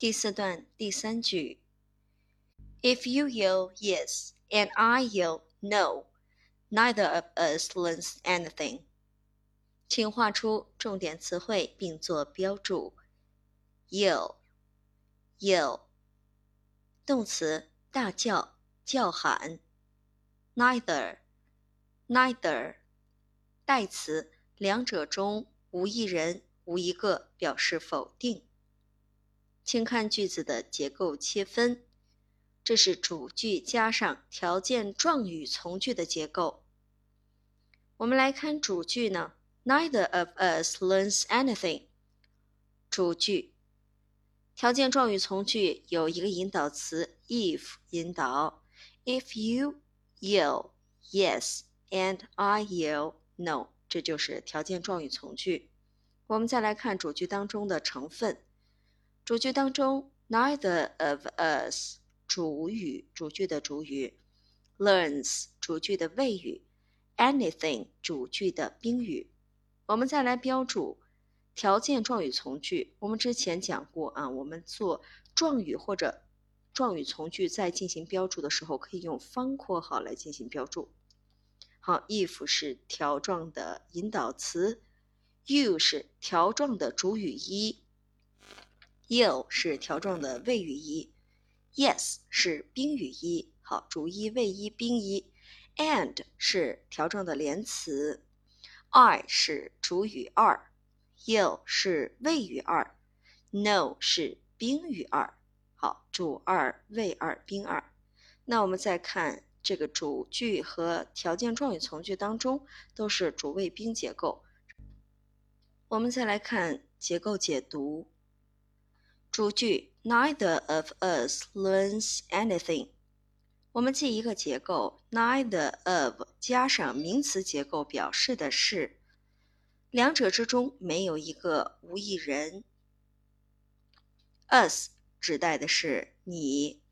第四段第三句，If you yell yes and I yell no, neither of us learns anything。请画出重点词汇并做标注。yell，yell，动词大叫、叫喊。neither，neither，代词两者中无一人、无一个表示否定。请看句子的结构切分，这是主句加上条件状语从句的结构。我们来看主句呢，Neither of us learns anything。主句，条件状语从句有一个引导词 if 引导，If you yell yes and I yell no，这就是条件状语从句。我们再来看主句当中的成分。主句当中，neither of us 主语，主句的主语，learns 主句的谓语，anything 主句的宾语。我们再来标注条件状语从句。我们之前讲过啊，我们做状语或者状语从句在进行标注的时候，可以用方括号来进行标注。好，if 是条状的引导词，you 是条状的主语一。You 是条状的谓语一，Yes 是宾语一，好，主一、谓一、宾一，And 是条状的连词，I 是主语二，You 是谓语二，No 是宾语二，好，主二、谓二、宾二。那我们再看这个主句和条件状语从句当中都是主谓宾结构。我们再来看结构解读。主句 Neither of us learns anything。我们记一个结构，neither of 加上名词结构，表示的是两者之中没有一个无一人。us 指代的是你、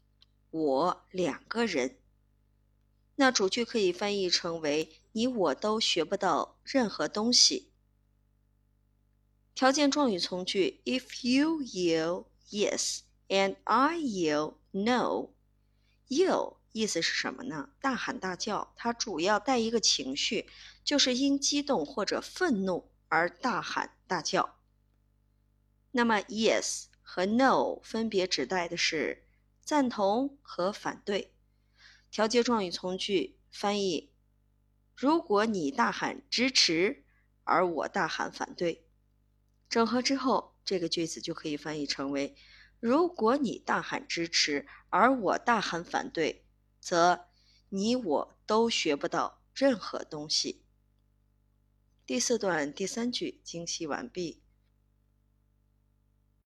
我两个人。那主句可以翻译成为你我都学不到任何东西。条件状语从句：If you yell yes and I yell no，yell 意思是什么呢？大喊大叫，它主要带一个情绪，就是因激动或者愤怒而大喊大叫。那么 yes 和 no 分别指代的是赞同和反对。调节状语从句翻译：如果你大喊支持，而我大喊反对。整合之后，这个句子就可以翻译成为：如果你大喊支持，而我大喊反对，则你我都学不到任何东西。第四段第三句精析完毕。